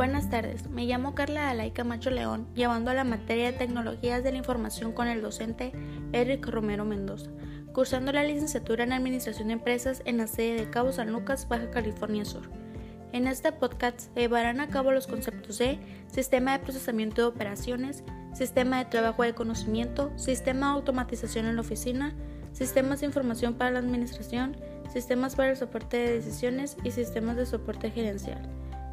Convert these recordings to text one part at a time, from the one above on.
Buenas tardes, me llamo Carla Alay Camacho León, llevando la materia de Tecnologías de la Información con el docente Eric Romero Mendoza, cursando la licenciatura en Administración de Empresas en la sede de Cabo San Lucas, Baja California Sur. En este podcast llevarán a cabo los conceptos de Sistema de Procesamiento de Operaciones, Sistema de Trabajo de Conocimiento, Sistema de Automatización en la Oficina, Sistemas de Información para la Administración, Sistemas para el Soporte de Decisiones y Sistemas de Soporte Gerencial.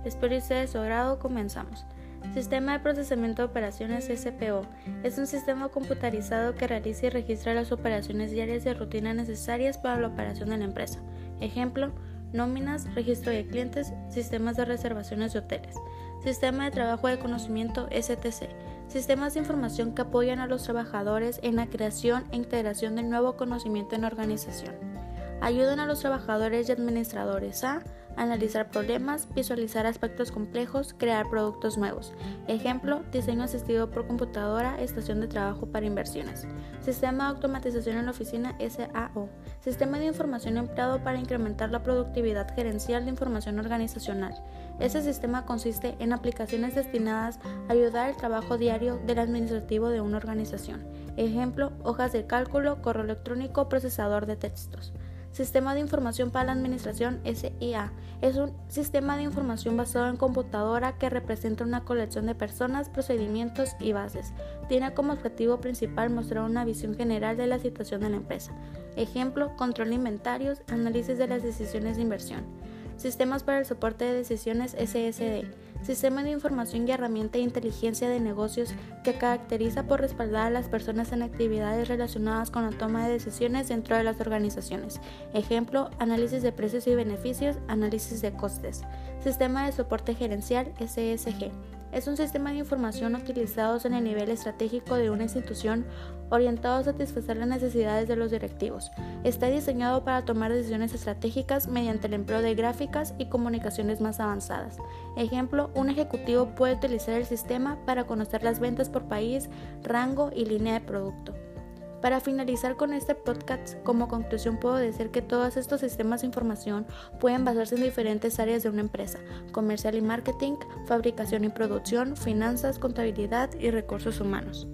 Espero que sea de su agrado, comenzamos. Sistema de Procesamiento de Operaciones SPO es un sistema computarizado que realiza y registra las operaciones diarias de rutina necesarias para la operación de la empresa. Ejemplo, nóminas, registro de clientes, sistemas de reservaciones de hoteles. Sistema de Trabajo de Conocimiento STC. Sistemas de información que apoyan a los trabajadores en la creación e integración del nuevo conocimiento en la organización. Ayudan a los trabajadores y administradores a analizar problemas, visualizar aspectos complejos, crear productos nuevos. Ejemplo, diseño asistido por computadora, estación de trabajo para inversiones. Sistema de automatización en la oficina SAO. Sistema de información empleado para incrementar la productividad gerencial de información organizacional. Este sistema consiste en aplicaciones destinadas a ayudar al trabajo diario del administrativo de una organización. Ejemplo, hojas de cálculo, correo electrónico, procesador de textos. Sistema de Información para la Administración SIA. Es un sistema de información basado en computadora que representa una colección de personas, procedimientos y bases. Tiene como objetivo principal mostrar una visión general de la situación de la empresa. Ejemplo, control de inventarios, análisis de las decisiones de inversión. Sistemas para el soporte de decisiones SSD sistema de información y herramienta de inteligencia de negocios que caracteriza por respaldar a las personas en actividades relacionadas con la toma de decisiones dentro de las organizaciones. Ejemplo, análisis de precios y beneficios, análisis de costes. Sistema de soporte gerencial SSG es un sistema de información utilizado en el nivel estratégico de una institución orientado a satisfacer las necesidades de los directivos. Está diseñado para tomar decisiones estratégicas mediante el empleo de gráficas y comunicaciones más avanzadas. Ejemplo, un ejecutivo puede utilizar el sistema para conocer las ventas por país, rango y línea de producto. Para finalizar con este podcast, como conclusión puedo decir que todos estos sistemas de información pueden basarse en diferentes áreas de una empresa, comercial y marketing, fabricación y producción, finanzas, contabilidad y recursos humanos.